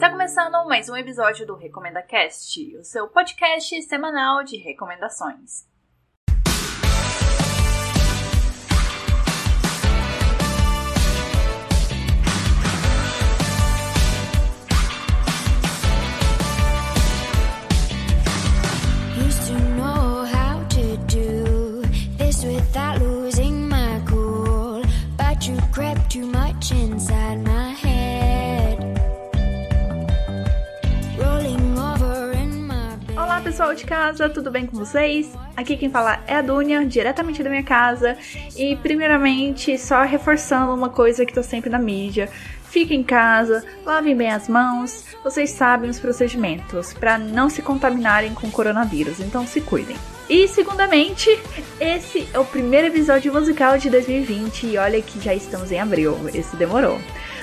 Está começando mais um episódio do Recomenda Cast, o seu podcast semanal de recomendações. Pessoal de casa, tudo bem com vocês? Aqui quem fala é a Dunia, diretamente da minha casa. E primeiramente, só reforçando uma coisa que tá sempre na mídia. Fiquem em casa, lavem bem as mãos. Vocês sabem os procedimentos para não se contaminarem com coronavírus, então se cuidem. E segundamente, esse é o primeiro episódio musical de 2020 e olha que já estamos em abril, esse demorou.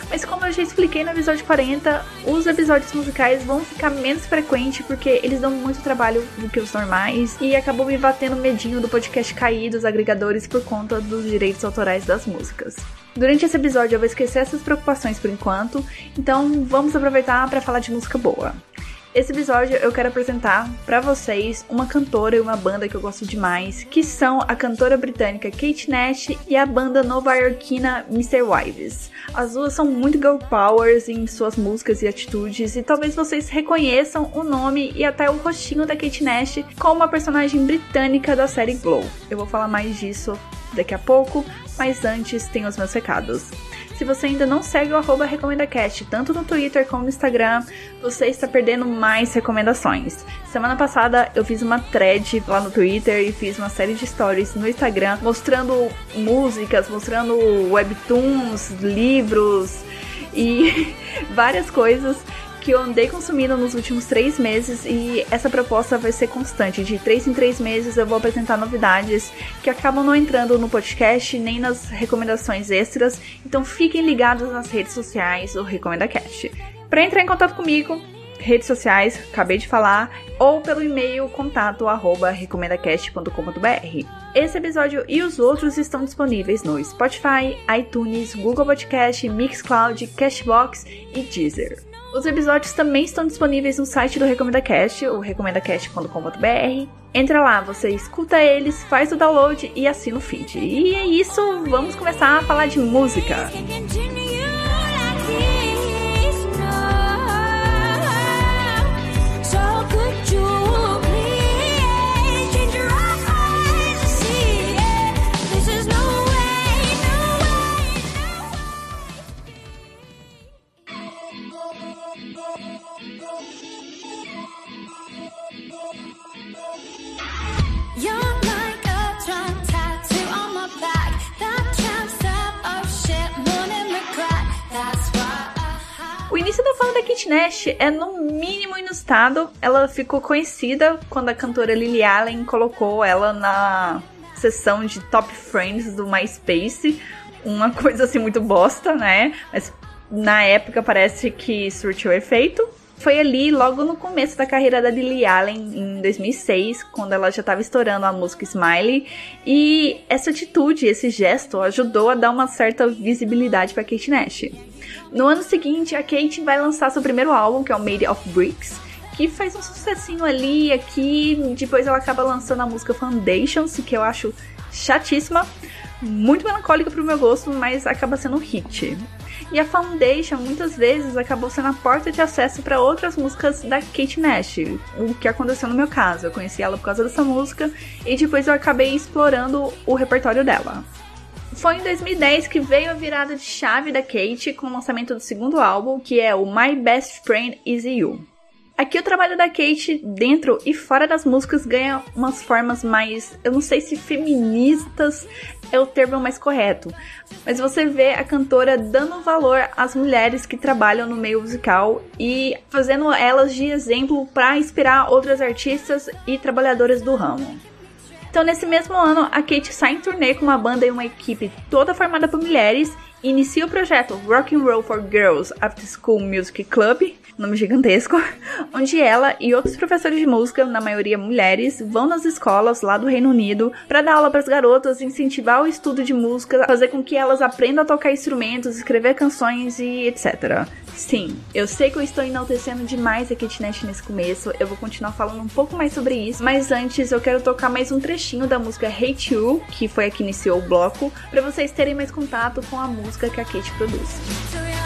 Mas como eu já expliquei no episódio 40, os episódios musicais vão ficar menos frequentes porque eles dão muito trabalho do que os normais e acabou me batendo medinho do podcast cair dos agregadores por conta dos direitos autorais das músicas. Durante esse episódio eu vou esquecer essas preocupações por enquanto, então vamos aproveitar para falar de música boa. Esse episódio eu quero apresentar para vocês uma cantora e uma banda que eu gosto demais, que são a cantora britânica Kate Nash e a banda nova-iorquina Mr. Wives. As duas são muito girl powers em suas músicas e atitudes, e talvez vocês reconheçam o nome e até o rostinho da Kate Nash como uma personagem britânica da série Glow. Eu vou falar mais disso daqui a pouco, mas antes tem os meus recados. Se você ainda não segue o arroba RecomendaCast, tanto no Twitter como no Instagram, você está perdendo mais recomendações. Semana passada eu fiz uma thread lá no Twitter e fiz uma série de stories no Instagram mostrando músicas, mostrando webtoons, livros e várias coisas que eu andei consumindo nos últimos três meses e essa proposta vai ser constante. De três em três meses eu vou apresentar novidades que acabam não entrando no podcast nem nas recomendações extras. Então fiquem ligados nas redes sociais do Recomenda Cast. Para entrar em contato comigo, redes sociais, acabei de falar, ou pelo e-mail contato arroba recomendacast.com.br. Esse episódio e os outros estão disponíveis no Spotify, iTunes, Google Podcast, Mixcloud, Cashbox e Deezer. Os episódios também estão disponíveis no site do RecomendaCast, o recomendacast.com.br. Entra lá, você escuta eles, faz o download e assina o feed. E é isso, vamos começar a falar de música. Can I O início da Kate Nash é no mínimo inusitado. Ela ficou conhecida quando a cantora Lily Allen colocou ela na sessão de Top Friends do MySpace. Uma coisa assim muito bosta, né? Mas na época parece que surtiu efeito. Foi ali, logo no começo da carreira da Lily Allen, em 2006, quando ela já estava estourando a música Smiley. E essa atitude, esse gesto, ajudou a dar uma certa visibilidade para Kate Nash. No ano seguinte, a Kate vai lançar seu primeiro álbum, que é o Made of Bricks, que faz um sucessinho ali aqui. Depois ela acaba lançando a música Foundations, que eu acho chatíssima, muito melancólica pro meu gosto, mas acaba sendo um hit. E a Foundation muitas vezes acabou sendo a porta de acesso para outras músicas da Kate Nash, o que aconteceu no meu caso. Eu conheci ela por causa dessa música e depois eu acabei explorando o repertório dela. Foi em 2010 que veio a virada de chave da Kate com o lançamento do segundo álbum, que é o My Best Friend Is You. Aqui o trabalho da Kate dentro e fora das músicas ganha umas formas mais, eu não sei se feministas é o termo mais correto, mas você vê a cantora dando valor às mulheres que trabalham no meio musical e fazendo elas de exemplo para inspirar outras artistas e trabalhadoras do ramo. Então, nesse mesmo ano, a Kate sai em turnê com uma banda e uma equipe toda formada por mulheres e inicia o projeto Rock and Roll for Girls After School Music Club, nome gigantesco, onde ela e outros professores de música, na maioria mulheres, vão nas escolas lá do Reino Unido para dar aula para as garotas, incentivar o estudo de música, fazer com que elas aprendam a tocar instrumentos, escrever canções e etc. Sim, eu sei que eu estou enaltecendo demais a Kitnet nesse começo, eu vou continuar falando um pouco mais sobre isso, mas antes eu quero tocar mais um trechinho da música Hate You, que foi a que iniciou o bloco, para vocês terem mais contato com a música que a Kate produz.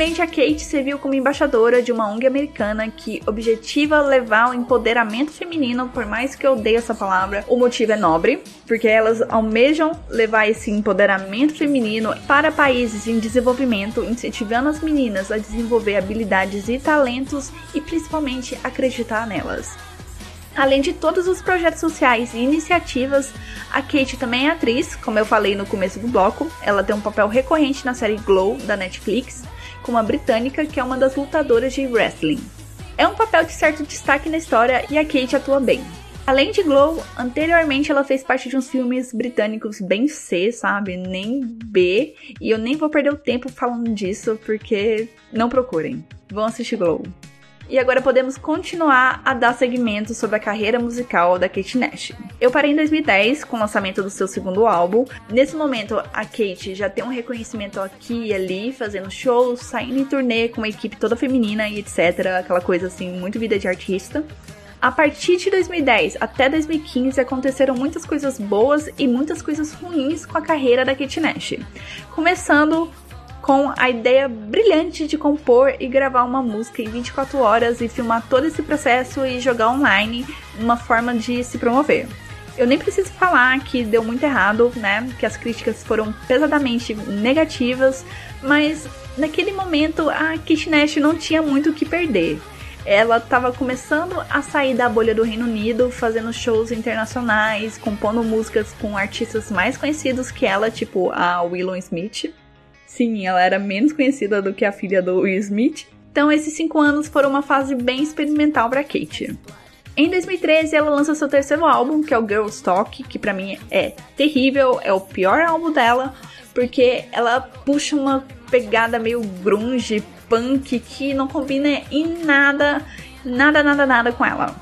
Recentemente, a Kate serviu como embaixadora de uma ONG americana que objetiva levar o empoderamento feminino, por mais que eu odeie essa palavra, o motivo é nobre, porque elas almejam levar esse empoderamento feminino para países em desenvolvimento, incentivando as meninas a desenvolver habilidades e talentos e principalmente acreditar nelas. Além de todos os projetos sociais e iniciativas, a Kate também é atriz, como eu falei no começo do bloco. Ela tem um papel recorrente na série Glow da Netflix, como a britânica que é uma das lutadoras de wrestling. É um papel de certo destaque na história e a Kate atua bem. Além de Glow, anteriormente ela fez parte de uns filmes britânicos bem C, sabe? Nem B. E eu nem vou perder o tempo falando disso, porque não procurem. Vão assistir Glow. E agora podemos continuar a dar segmento sobre a carreira musical da Kate Nash. Eu parei em 2010 com o lançamento do seu segundo álbum. Nesse momento, a Kate já tem um reconhecimento aqui e ali, fazendo shows, saindo em turnê com uma equipe toda feminina e etc. Aquela coisa assim, muito vida de artista. A partir de 2010 até 2015 aconteceram muitas coisas boas e muitas coisas ruins com a carreira da Kate Nash. Começando com a ideia brilhante de compor e gravar uma música em 24 horas e filmar todo esse processo e jogar online, uma forma de se promover. Eu nem preciso falar que deu muito errado, né? Que as críticas foram pesadamente negativas, mas naquele momento a Kate Nash não tinha muito o que perder. Ela estava começando a sair da bolha do Reino Unido, fazendo shows internacionais, compondo músicas com artistas mais conhecidos que ela, tipo a Willow Smith. Sim, ela era menos conhecida do que a filha do Will Smith. Então, esses cinco anos foram uma fase bem experimental para Kate. Em 2013, ela lança seu terceiro álbum, que é o Girls Talk, que pra mim é terrível, é o pior álbum dela, porque ela puxa uma pegada meio grunge, punk, que não combina em nada, nada, nada, nada com ela.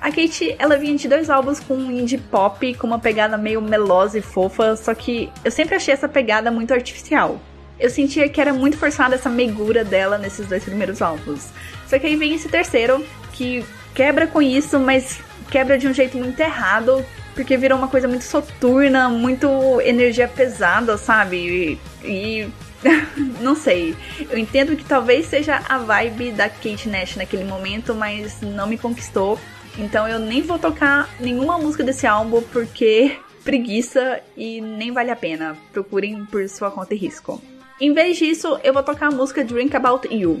A Kate, ela vinha de dois álbuns com indie pop, com uma pegada meio melosa e fofa, só que eu sempre achei essa pegada muito artificial. Eu sentia que era muito forçada essa meigura dela nesses dois primeiros álbuns. Só que aí vem esse terceiro, que quebra com isso, mas quebra de um jeito muito errado, porque virou uma coisa muito soturna, muito energia pesada, sabe? E. e não sei. Eu entendo que talvez seja a vibe da Kate Nash naquele momento, mas não me conquistou. Então eu nem vou tocar nenhuma música desse álbum porque preguiça e nem vale a pena. Procurem por sua conta e risco. Em vez disso, eu vou tocar a música Drink About You.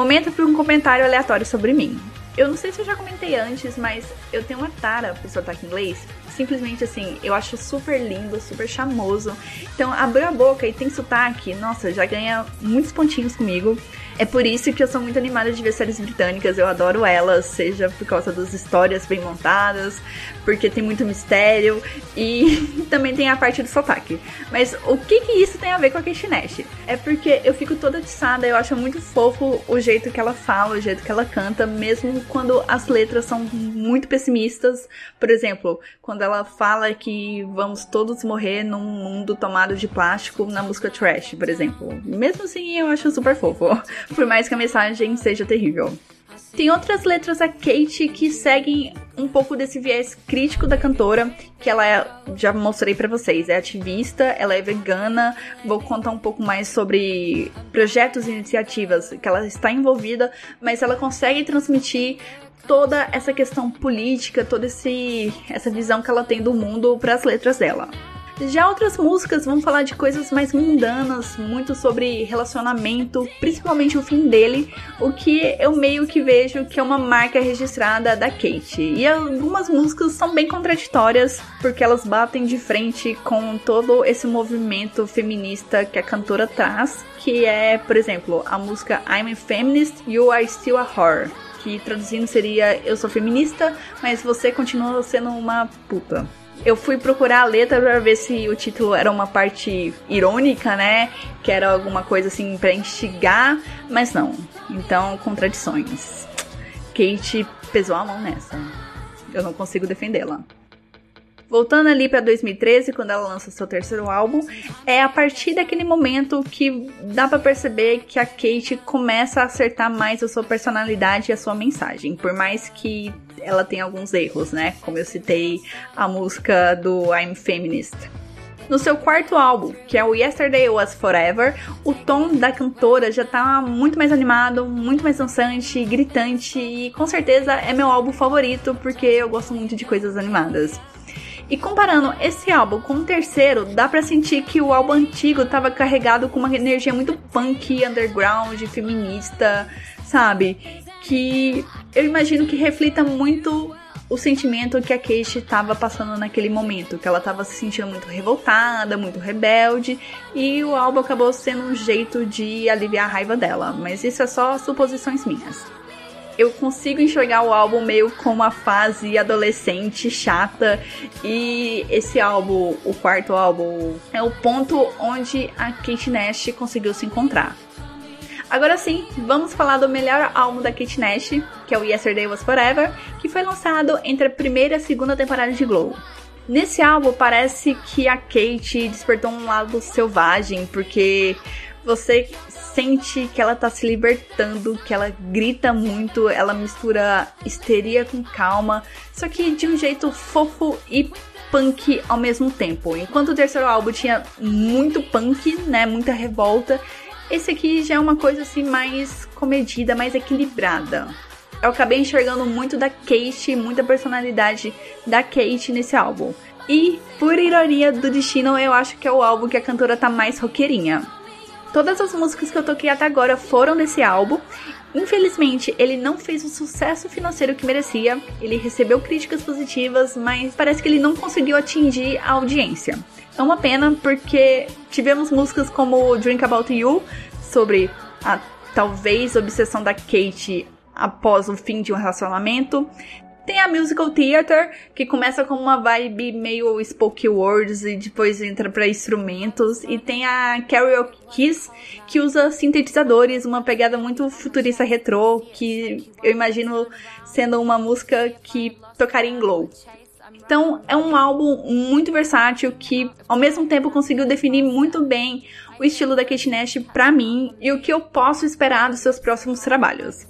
Momento para um comentário aleatório sobre mim. Eu não sei se eu já comentei antes, mas eu tenho uma tara pro sotaque inglês. Simplesmente assim, eu acho super lindo, super charmoso. Então, abriu a boca e tem sotaque, nossa, já ganha muitos pontinhos comigo. É por isso que eu sou muito animada de ver séries britânicas, eu adoro elas, seja por causa das histórias bem montadas, porque tem muito mistério e também tem a parte do sotaque. Mas o que que isso tem a ver com a Nash? É porque eu fico toda atiçada, eu acho muito fofo o jeito que ela fala, o jeito que ela canta, mesmo quando as letras são muito pessimistas. Por exemplo, quando ela fala que vamos todos morrer num mundo tomado de plástico na música Trash, por exemplo. Mesmo assim, eu acho super fofo, por mais que a mensagem seja terrível. Tem outras letras da Kate que seguem um pouco desse viés crítico da cantora, que ela é, já mostrei pra vocês, é ativista, ela é vegana. Vou contar um pouco mais sobre projetos e iniciativas que ela está envolvida, mas ela consegue transmitir toda essa questão política, toda esse, essa visão que ela tem do mundo para as letras dela. Já outras músicas vão falar de coisas mais mundanas, muito sobre relacionamento, principalmente o fim dele, o que eu meio que vejo que é uma marca registrada da Kate. E algumas músicas são bem contraditórias, porque elas batem de frente com todo esse movimento feminista que a cantora traz, que é, por exemplo, a música I'm a Feminist, You Are Still a Whore que traduzindo seria Eu sou feminista, mas você continua sendo uma puta. Eu fui procurar a letra para ver se o título era uma parte irônica, né? Que era alguma coisa assim para instigar, mas não. Então, contradições. Kate pesou a mão nessa. Eu não consigo defendê-la. Voltando ali para 2013, quando ela lança seu terceiro álbum, é a partir daquele momento que dá para perceber que a Kate começa a acertar mais a sua personalidade e a sua mensagem, por mais que ela tenha alguns erros, né? Como eu citei a música do I'm Feminist. No seu quarto álbum, que é o Yesterday Was Forever, o tom da cantora já tá muito mais animado, muito mais dançante, gritante e com certeza é meu álbum favorito porque eu gosto muito de coisas animadas. E comparando esse álbum com o terceiro, dá pra sentir que o álbum antigo tava carregado com uma energia muito punk, underground, feminista, sabe? Que eu imagino que reflita muito o sentimento que a Kate estava passando naquele momento, que ela estava se sentindo muito revoltada, muito rebelde, e o álbum acabou sendo um jeito de aliviar a raiva dela, mas isso é só suposições minhas eu consigo enxergar o álbum meio como uma fase adolescente chata e esse álbum, o quarto álbum, é o ponto onde a Kate Nash conseguiu se encontrar. Agora sim, vamos falar do melhor álbum da Kate Nash, que é o Yesterday Was Forever, que foi lançado entre a primeira e a segunda temporada de Glow. Nesse álbum parece que a Kate despertou um lado selvagem, porque você sente que ela tá se libertando, que ela grita muito, ela mistura histeria com calma, só que de um jeito fofo e punk ao mesmo tempo. Enquanto o terceiro álbum tinha muito punk, né, muita revolta, esse aqui já é uma coisa assim mais comedida, mais equilibrada. Eu acabei enxergando muito da Kate, muita personalidade da Kate nesse álbum. E, por ironia do destino, eu acho que é o álbum que a cantora tá mais roqueirinha. Todas as músicas que eu toquei até agora foram desse álbum. Infelizmente, ele não fez o sucesso financeiro que merecia. Ele recebeu críticas positivas, mas parece que ele não conseguiu atingir a audiência. É uma pena porque tivemos músicas como Drink About You, sobre a talvez obsessão da Kate após o fim de um relacionamento. Tem a Musical Theater, que começa com uma vibe meio spoken words e depois entra para instrumentos. E tem a Karaoke Kiss, que usa sintetizadores, uma pegada muito futurista retrô, que eu imagino sendo uma música que tocaria em Glow. Então é um álbum muito versátil que ao mesmo tempo conseguiu definir muito bem o estilo da Kate Nash para mim e o que eu posso esperar dos seus próximos trabalhos.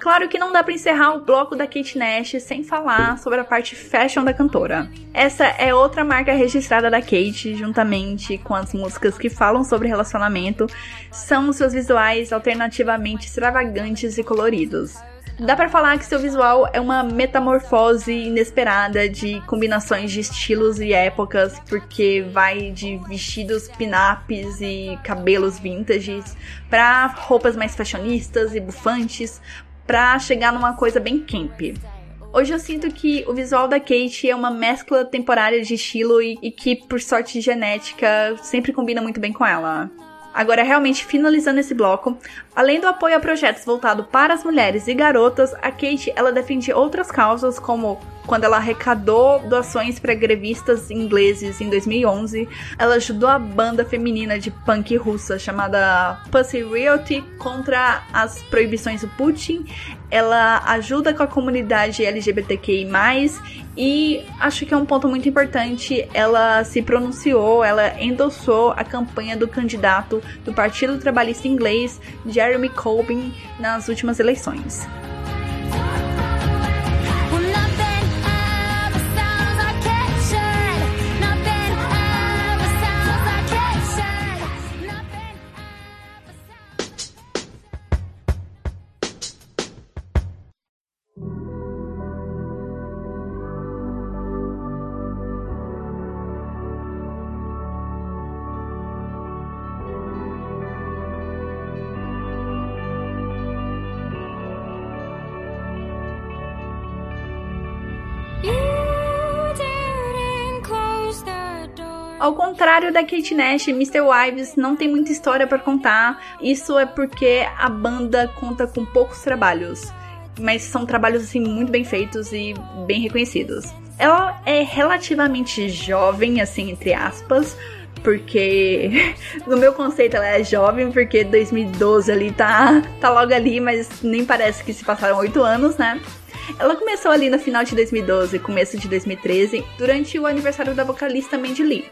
Claro que não dá para encerrar o bloco da Kate Nash sem falar sobre a parte fashion da cantora. Essa é outra marca registrada da Kate, juntamente com as músicas que falam sobre relacionamento, são seus visuais alternativamente extravagantes e coloridos. Dá para falar que seu visual é uma metamorfose inesperada de combinações de estilos e épocas, porque vai de vestidos pin-ups e cabelos vintages para roupas mais fashionistas e bufantes, para chegar numa coisa bem camp. Hoje eu sinto que o visual da Kate é uma mescla temporária de estilo e, e que, por sorte genética, sempre combina muito bem com ela. Agora, realmente finalizando esse bloco, além do apoio a projetos voltados para as mulheres e garotas, a Kate ela defende outras causas como quando ela arrecadou doações para grevistas ingleses em 2011. Ela ajudou a banda feminina de punk russa chamada Pussy Riot contra as proibições do Putin. Ela ajuda com a comunidade LGBTQI+, e acho que é um ponto muito importante, ela se pronunciou, ela endossou a campanha do candidato do Partido Trabalhista Inglês, Jeremy Corbyn, nas últimas eleições. Ao contrário da Kate Nash, Mr. Wives não tem muita história pra contar. Isso é porque a banda conta com poucos trabalhos, mas são trabalhos assim muito bem feitos e bem reconhecidos. Ela é relativamente jovem, assim entre aspas, porque no meu conceito ela é jovem, porque 2012 ali tá tá logo ali, mas nem parece que se passaram oito anos, né? Ela começou ali no final de 2012, começo de 2013, durante o aniversário da vocalista Mandy Lee.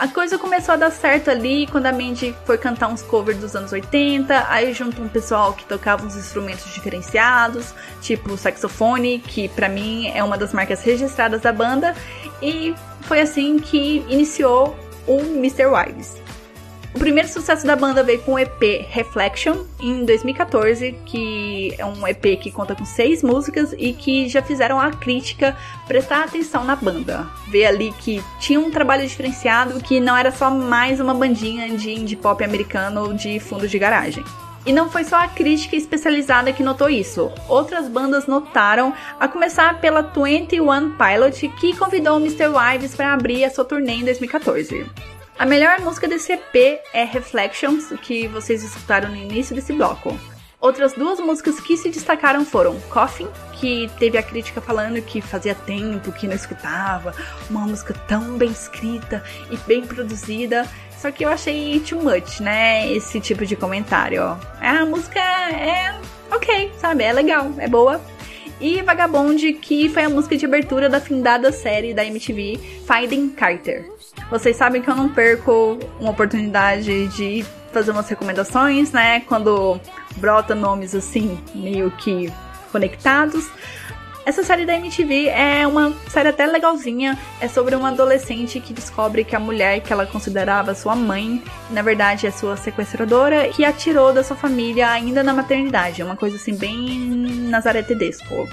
A coisa começou a dar certo ali quando a Mandy foi cantar uns covers dos anos 80, aí juntou um pessoal que tocava uns instrumentos diferenciados, tipo saxofone, que pra mim é uma das marcas registradas da banda, e foi assim que iniciou o Mr. Wives. O primeiro sucesso da banda veio com o EP Reflection em 2014, que é um EP que conta com seis músicas e que já fizeram a crítica prestar atenção na banda. Ver ali que tinha um trabalho diferenciado, que não era só mais uma bandinha de indie pop americano de fundo de garagem. E não foi só a crítica especializada que notou isso. Outras bandas notaram, a começar pela 21 Pilot, que convidou o Mr. Wives para abrir a sua turnê em 2014. A melhor música desse EP é Reflections, que vocês escutaram no início desse bloco. Outras duas músicas que se destacaram foram Coffin, que teve a crítica falando que fazia tempo que não escutava uma música tão bem escrita e bem produzida. Só que eu achei too much, né? Esse tipo de comentário. A música é ok, sabe? É legal, é boa. E Vagabond, que foi a música de abertura da findada série da MTV Finding Carter. Vocês sabem que eu não perco uma oportunidade de fazer umas recomendações, né? Quando brota nomes assim, meio que conectados. Essa série da MTV é uma série até legalzinha. É sobre uma adolescente que descobre que a mulher que ela considerava sua mãe, na verdade é sua sequestradora, que atirou da sua família ainda na maternidade. É uma coisa assim bem Nazaré Tedesco.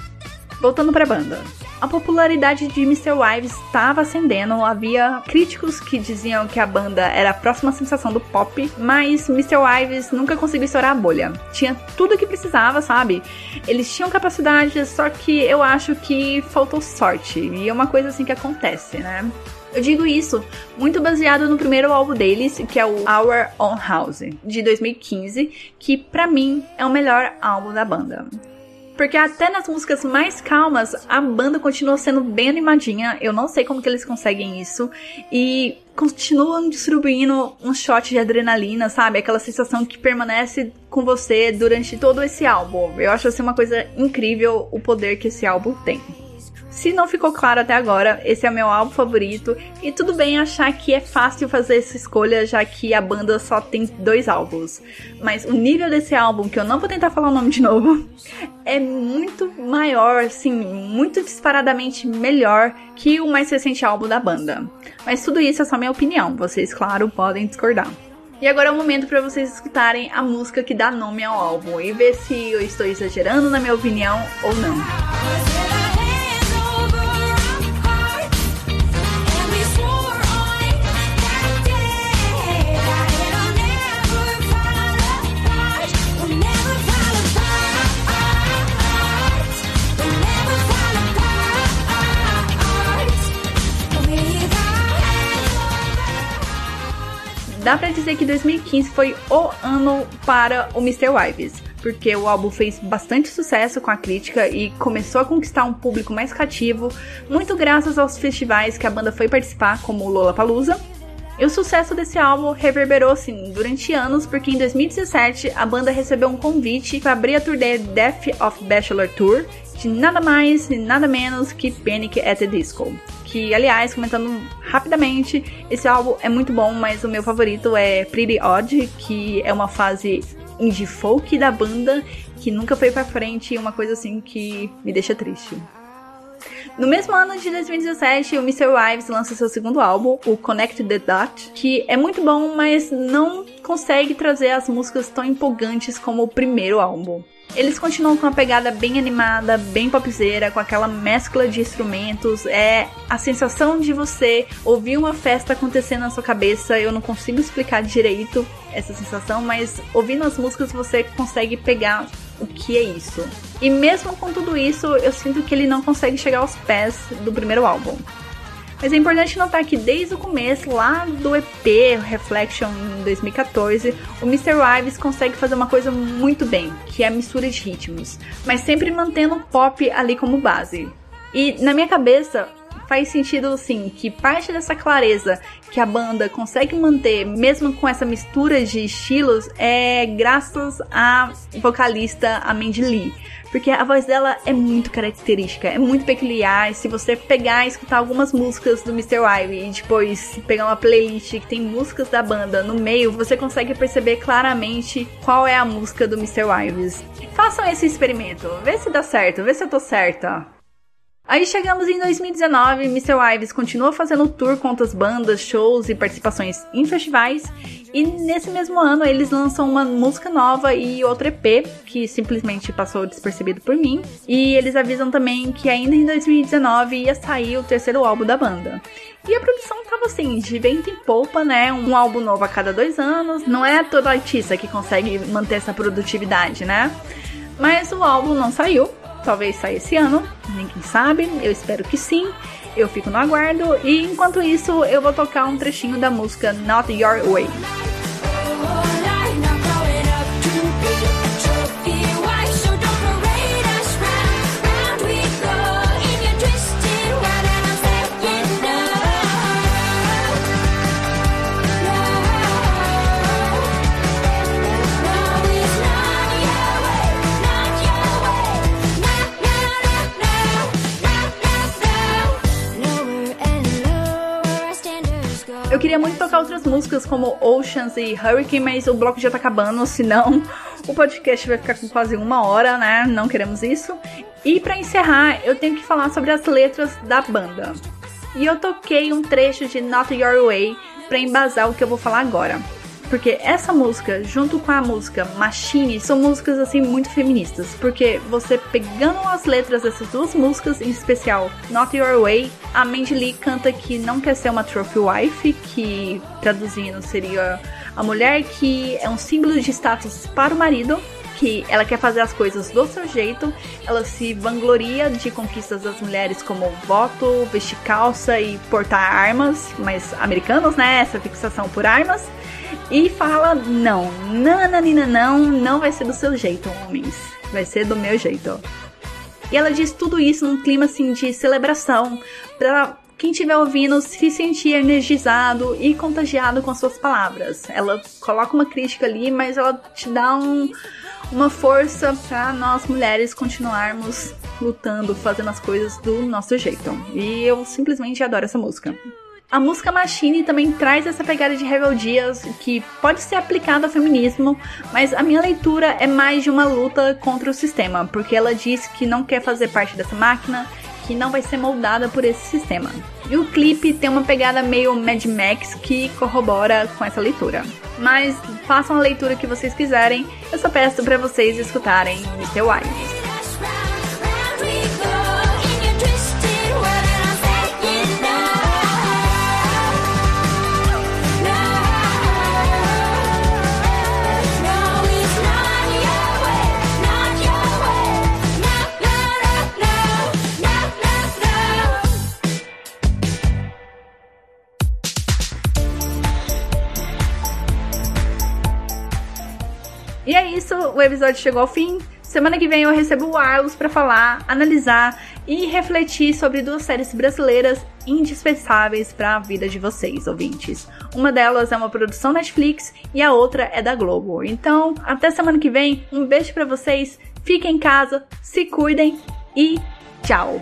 Voltando pra banda. A popularidade de Mr. Wives estava ascendendo, havia críticos que diziam que a banda era a próxima sensação do pop, mas Mr. Wives nunca conseguiu estourar a bolha. Tinha tudo o que precisava, sabe? Eles tinham capacidade, só que eu acho que faltou sorte, e é uma coisa assim que acontece, né? Eu digo isso muito baseado no primeiro álbum deles, que é o Our Own House, de 2015, que pra mim é o melhor álbum da banda. Porque até nas músicas mais calmas, a banda continua sendo bem animadinha. Eu não sei como que eles conseguem isso. E continuam distribuindo um shot de adrenalina, sabe? Aquela sensação que permanece com você durante todo esse álbum. Eu acho assim uma coisa incrível o poder que esse álbum tem. Se não ficou claro até agora, esse é o meu álbum favorito. E tudo bem achar que é fácil fazer essa escolha, já que a banda só tem dois álbuns. Mas o nível desse álbum, que eu não vou tentar falar o nome de novo, é muito maior, assim, muito disparadamente melhor que o mais recente álbum da banda. Mas tudo isso é só minha opinião, vocês, claro, podem discordar. E agora é o momento para vocês escutarem a música que dá nome ao álbum e ver se eu estou exagerando na minha opinião ou não. Dá pra dizer que 2015 foi o ano para o Mr. Wives, porque o álbum fez bastante sucesso com a crítica e começou a conquistar um público mais cativo, muito graças aos festivais que a banda foi participar, como o Lollapalooza. E o sucesso desse álbum reverberou assim durante anos, porque em 2017 a banda recebeu um convite para abrir a turnê Death of Bachelor Tour de nada mais e nada menos que Panic at the Disco. Que, aliás, comentando rapidamente, esse álbum é muito bom, mas o meu favorito é Pretty Odd, que é uma fase indie folk da banda que nunca foi pra frente e uma coisa assim que me deixa triste. No mesmo ano de 2017, o Mr. Wives lança seu segundo álbum, o Connect the Dot, que é muito bom, mas não consegue trazer as músicas tão empolgantes como o primeiro álbum. Eles continuam com uma pegada bem animada, bem popzeira, com aquela mescla de instrumentos. É a sensação de você ouvir uma festa acontecendo na sua cabeça. Eu não consigo explicar direito essa sensação, mas ouvindo as músicas você consegue pegar o que é isso. E mesmo com tudo isso, eu sinto que ele não consegue chegar aos pés do primeiro álbum. Mas é importante notar que desde o começo, lá do EP Reflection em 2014, o Mr. Wives consegue fazer uma coisa muito bem, que é a mistura de ritmos, mas sempre mantendo o pop ali como base. E na minha cabeça, faz sentido sim que parte dessa clareza que a banda consegue manter, mesmo com essa mistura de estilos, é graças à vocalista Mandy Lee. Porque a voz dela é muito característica, é muito peculiar. Se você pegar e escutar algumas músicas do Mr. Ivy e depois pegar uma playlist que tem músicas da banda no meio, você consegue perceber claramente qual é a música do Mr. Ives. Façam esse experimento, vê se dá certo, vê se eu tô certa. Aí chegamos em 2019, Mr. Wives continua fazendo tour com outras bandas, shows e participações em festivais. E nesse mesmo ano eles lançam uma música nova e outro EP que simplesmente passou despercebido por mim. E eles avisam também que ainda em 2019 ia sair o terceiro álbum da banda. E a produção tava assim, de vento em polpa, né? Um álbum novo a cada dois anos. Não é todo artista que consegue manter essa produtividade, né? Mas o álbum não saiu, talvez saia esse ano, ninguém sabe, eu espero que sim. Eu fico no aguardo e enquanto isso eu vou tocar um trechinho da música Not Your Way. Outras músicas como Oceans e Hurricane, mas o bloco já tá acabando, senão o podcast vai ficar com quase uma hora, né? Não queremos isso. E para encerrar, eu tenho que falar sobre as letras da banda. E eu toquei um trecho de Not Your Way para embasar o que eu vou falar agora. Porque essa música, junto com a música Machine, são músicas assim muito feministas. Porque você pegando as letras dessas duas músicas, em especial Not Your Way, a Mandy Lee canta que não quer ser uma trophy wife, que traduzindo seria a mulher que é um símbolo de status para o marido, que ela quer fazer as coisas do seu jeito, ela se vangloria de conquistas das mulheres como voto, vestir calça e portar armas, mas americanos, né? Essa fixação por armas e fala: não, nananina, não, não vai ser do seu jeito, homens, vai ser do meu jeito. E ela diz tudo isso num clima assim de celebração, pra quem estiver ouvindo se sentir energizado e contagiado com suas palavras. Ela coloca uma crítica ali, mas ela te dá um, uma força para nós mulheres continuarmos lutando, fazendo as coisas do nosso jeito. E eu simplesmente adoro essa música. A música Machine também traz essa pegada de rebeldias que pode ser aplicada ao feminismo, mas a minha leitura é mais de uma luta contra o sistema, porque ela diz que não quer fazer parte dessa máquina, que não vai ser moldada por esse sistema. E o clipe tem uma pegada meio Mad Max que corrobora com essa leitura. Mas façam a leitura que vocês quiserem, eu só peço para vocês escutarem Mr. White. O episódio chegou ao fim. Semana que vem eu recebo o Arlos para falar, analisar e refletir sobre duas séries brasileiras indispensáveis para a vida de vocês, ouvintes. Uma delas é uma produção Netflix e a outra é da Globo. Então, até semana que vem. Um beijo para vocês. Fiquem em casa, se cuidem e tchau.